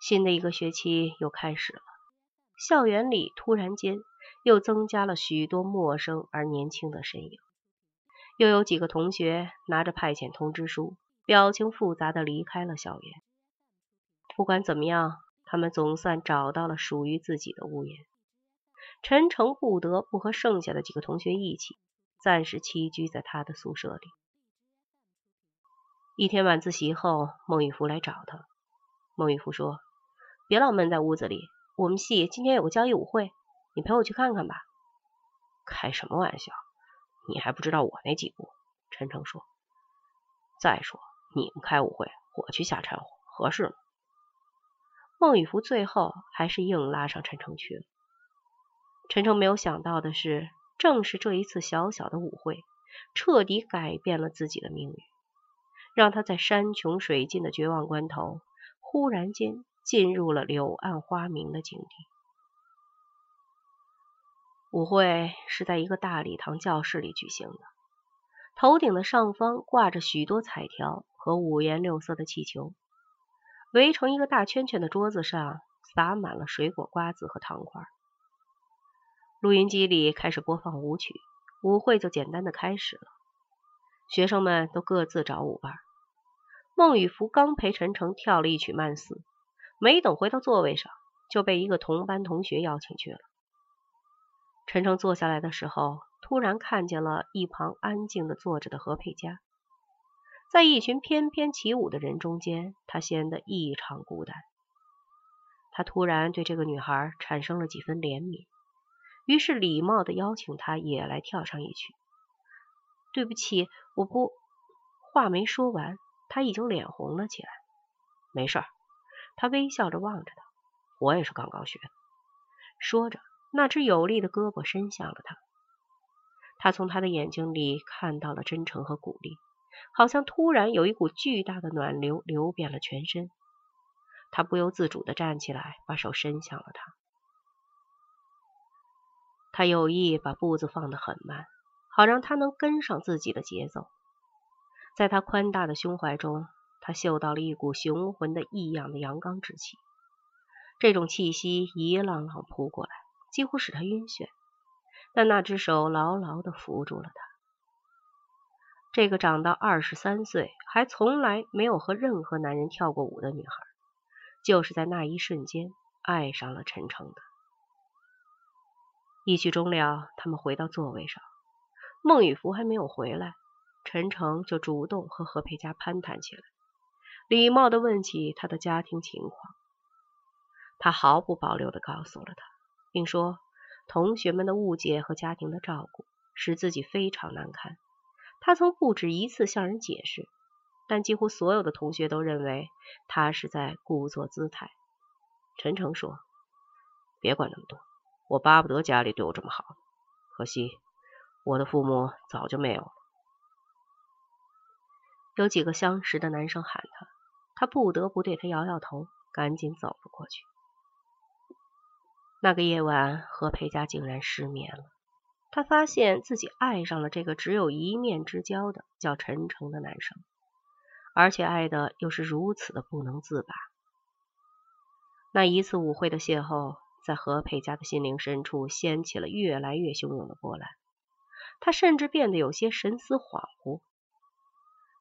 新的一个学期又开始了，校园里突然间又增加了许多陌生而年轻的身影，又有几个同学拿着派遣通知书，表情复杂的离开了校园。不管怎么样，他们总算找到了属于自己的屋檐。陈诚不得不和剩下的几个同学一起，暂时栖居在他的宿舍里。一天晚自习后，孟玉福来找他。孟玉福说。别老闷在屋子里，我们系今天有个交谊舞会，你陪我去看看吧。开什么玩笑？你还不知道我那几步？陈诚说。再说你们开舞会，我去瞎掺和，合适吗？孟雨福最后还是硬拉上陈诚去了。陈诚没有想到的是，正是这一次小小的舞会，彻底改变了自己的命运，让他在山穷水尽的绝望关头，忽然间。进入了柳暗花明的境地。舞会是在一个大礼堂教室里举行的，头顶的上方挂着许多彩条和五颜六色的气球，围成一个大圈圈的桌子上撒满了水果、瓜子和糖块。录音机里开始播放舞曲，舞会就简单的开始了。学生们都各自找舞伴。孟雨福刚陪陈诚跳了一曲慢四。没等回到座位上，就被一个同班同学邀请去了。陈诚坐下来的时候，突然看见了一旁安静的坐着的何佩佳，在一群翩翩起舞的人中间，他显得异常孤单。他突然对这个女孩产生了几分怜悯，于是礼貌的邀请她也来跳上一曲。对不起，我不……话没说完，他已经脸红了起来。没事。他微笑着望着他，我也是刚刚学的。说着，那只有力的胳膊伸向了他。他从他的眼睛里看到了真诚和鼓励，好像突然有一股巨大的暖流流遍了全身。他不由自主的站起来，把手伸向了他。他有意把步子放得很慢，好让他能跟上自己的节奏。在他宽大的胸怀中。他嗅到了一股雄浑的异样的阳刚之气，这种气息一浪浪扑过来，几乎使他晕眩。但那只手牢牢的扶住了他。这个长到二十三岁还从来没有和任何男人跳过舞的女孩，就是在那一瞬间爱上了陈诚的。一曲终了，他们回到座位上，孟雨福还没有回来，陈诚就主动和何佩佳攀谈起来。礼貌的问起他的家庭情况，他毫不保留的告诉了他，并说同学们的误解和家庭的照顾使自己非常难堪。他曾不止一次向人解释，但几乎所有的同学都认为他是在故作姿态。陈诚说：“别管那么多，我巴不得家里对我这么好，可惜我的父母早就没有了。”有几个相识的男生喊他。他不得不对他摇摇头，赶紧走了过去。那个夜晚，何佩佳竟然失眠了。她发现自己爱上了这个只有一面之交的叫陈诚的男生，而且爱的又是如此的不能自拔。那一次舞会的邂逅，在何佩佳的心灵深处掀起了越来越汹涌的波澜，她甚至变得有些神思恍惚。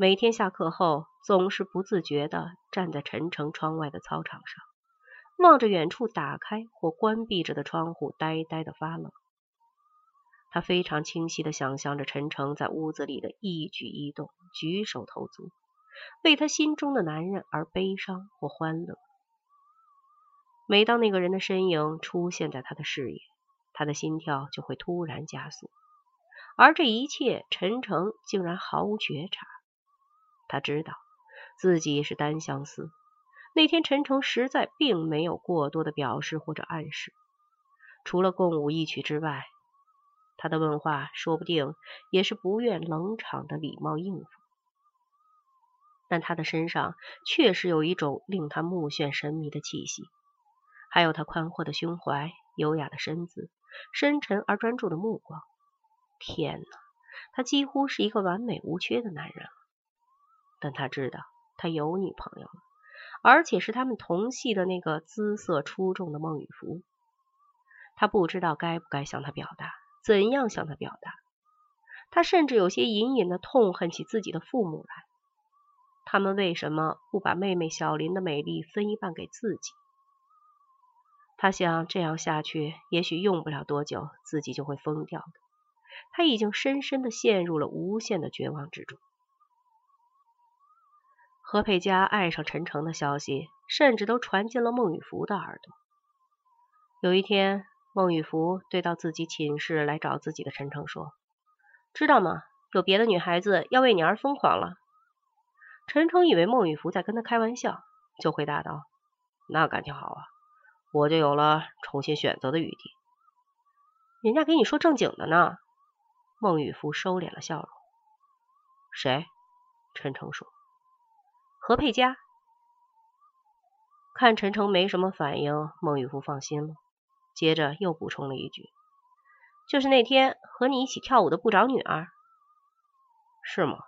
每天下课后，总是不自觉地站在陈诚窗外的操场上，望着远处打开或关闭着的窗户，呆呆的发愣。他非常清晰地想象着陈诚在屋子里的一举一动、举手投足，为他心中的男人而悲伤或欢乐。每当那个人的身影出现在他的视野，他的心跳就会突然加速，而这一切，陈诚竟然毫无觉察。他知道自己是单相思。那天陈诚实在并没有过多的表示或者暗示，除了共舞一曲之外，他的问话说不定也是不愿冷场的礼貌应付。但他的身上确实有一种令他目眩神迷的气息，还有他宽阔的胸怀、优雅的身姿、深沉而专注的目光。天哪，他几乎是一个完美无缺的男人。但他知道他有女朋友了，而且是他们同系的那个姿色出众的孟雨芙。他不知道该不该向她表达，怎样向她表达。他甚至有些隐隐的痛恨起自己的父母来。他们为什么不把妹妹小林的美丽分一半给自己？他想这样下去，也许用不了多久，自己就会疯掉的。他已经深深的陷入了无限的绝望之中。何佩佳爱上陈诚的消息，甚至都传进了孟雨芙的耳朵。有一天，孟雨芙对到自己寝室来找自己的陈诚说：“知道吗？有别的女孩子要为你而疯狂了。”陈诚以为孟雨芙在跟他开玩笑，就回答道：“那感情好啊，我就有了重新选择的余地。”人家给你说正经的呢。孟雨芙收敛了笑容。谁？陈诚说：“何佩佳。”看陈诚没什么反应，孟玉福放心了。接着又补充了一句：“就是那天和你一起跳舞的部长女儿，是吗？”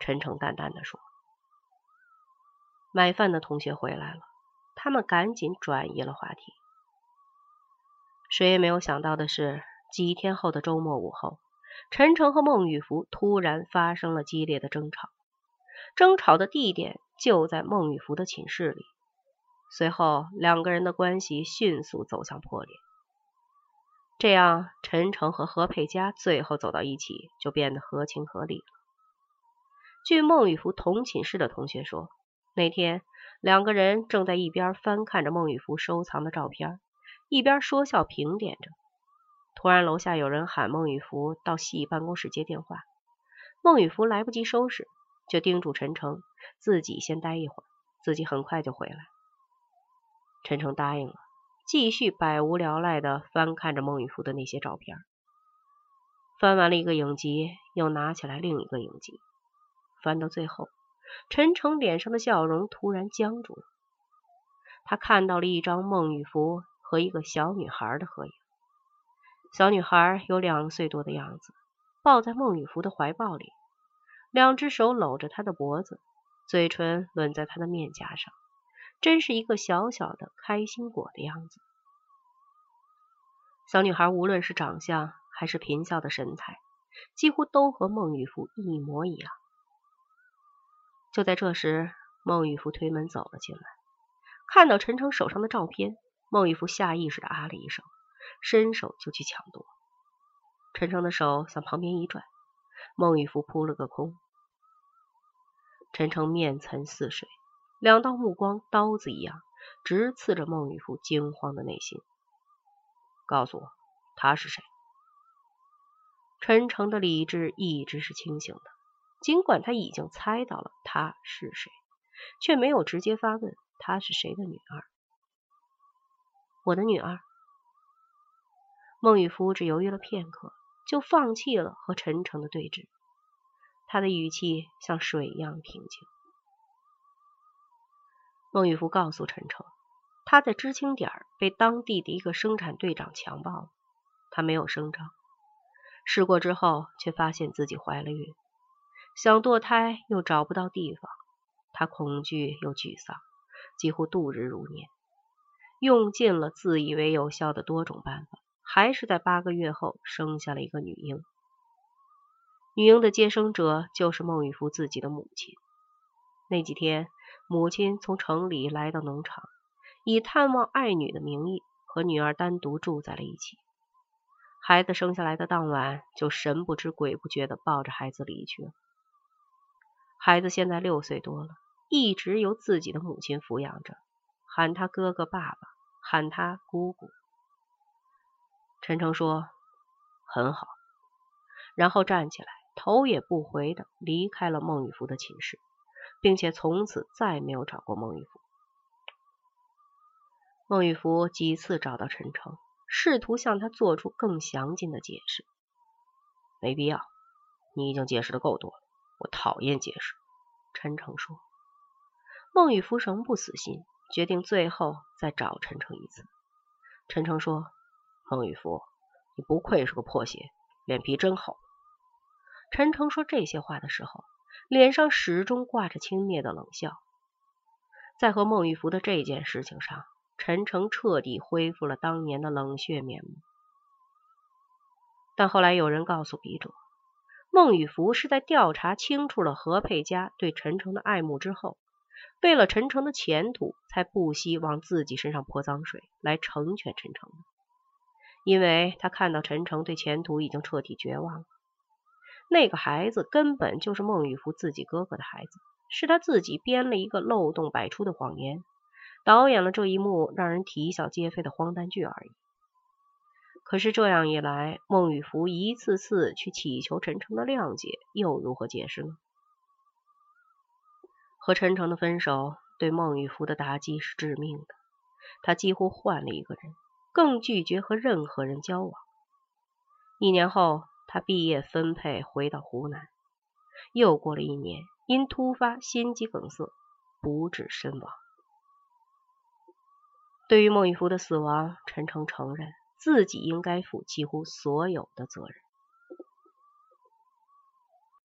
陈诚淡淡的说。买饭的同学回来了，他们赶紧转移了话题。谁也没有想到的是，几天后的周末午后，陈诚和孟玉福突然发生了激烈的争吵，争吵的地点就在孟雨芙的寝室里。随后，两个人的关系迅速走向破裂。这样，陈诚和何佩佳最后走到一起，就变得合情合理了。据孟雨芙同寝室的同学说，那天两个人正在一边翻看着孟雨芙收藏的照片，一边说笑评点着。突然，楼下有人喊孟雨芙到系办公室接电话。孟雨芙来不及收拾，就叮嘱陈诚自己先待一会儿，自己很快就回来。陈诚答应了，继续百无聊赖的翻看着孟雨芙的那些照片。翻完了一个影集，又拿起来另一个影集，翻到最后，陈诚脸上的笑容突然僵住了。他看到了一张孟雨芙和一个小女孩的合影，小女孩有两岁多的样子，抱在孟雨芙的怀抱里，两只手搂着她的脖子，嘴唇吻在她的面颊上。真是一个小小的开心果的样子。小女孩无论是长相还是颦笑的神采，几乎都和孟雨芙一模一样。就在这时，孟雨芙推门走了进来，看到陈诚手上的照片，孟雨芙下意识的啊了一声，伸手就去抢夺。陈诚的手向旁边一转，孟雨芙扑了个空。陈诚面沉似水。两道目光，刀子一样，直刺着孟雨芙惊慌的内心。告诉我，他是谁？陈诚的理智一直是清醒的，尽管他已经猜到了他是谁，却没有直接发问他是谁的女儿。我的女儿。孟雨芙只犹豫了片刻，就放弃了和陈诚的对峙。他的语气像水一样平静。孟玉福告诉陈诚，他在知青点被当地的一个生产队长强暴了。他没有声张，试过之后却发现自己怀了孕，想堕胎又找不到地方，他恐惧又沮丧，几乎度日如年，用尽了自以为有效的多种办法，还是在八个月后生下了一个女婴。女婴的接生者就是孟玉福自己的母亲。那几天。母亲从城里来到农场，以探望爱女的名义和女儿单独住在了一起。孩子生下来的当晚，就神不知鬼不觉的抱着孩子离去了。孩子现在六岁多了，一直由自己的母亲抚养着，喊他哥哥、爸爸，喊他姑姑。陈诚说：“很好。”然后站起来，头也不回的离开了孟雨芙的寝室。并且从此再没有找过孟玉福。孟玉福几次找到陈诚，试图向他做出更详尽的解释。没必要，你已经解释的够多了。我讨厌解释。陈诚说。孟玉福仍不死心，决定最后再找陈诚一次。陈诚说：“孟玉福，你不愧是个破鞋，脸皮真厚。”陈诚说这些话的时候。脸上始终挂着轻蔑的冷笑。在和孟玉福的这件事情上，陈诚彻底恢复了当年的冷血面目。但后来有人告诉笔者，孟玉福是在调查清楚了何佩佳对陈诚的爱慕之后，为了陈诚的前途，才不惜往自己身上泼脏水来成全陈诚的。因为他看到陈诚对前途已经彻底绝望了。那个孩子根本就是孟玉福自己哥哥的孩子，是他自己编了一个漏洞百出的谎言，导演了这一幕让人啼笑皆非的荒诞剧而已。可是这样一来，孟玉福一次次去乞求陈诚的谅解，又如何解释呢？和陈诚的分手对孟玉福的打击是致命的，他几乎换了一个人，更拒绝和任何人交往。一年后。他毕业分配回到湖南，又过了一年，因突发心肌梗塞不治身亡。对于孟玉福的死亡，陈诚承认自己应该负几乎所有的责任。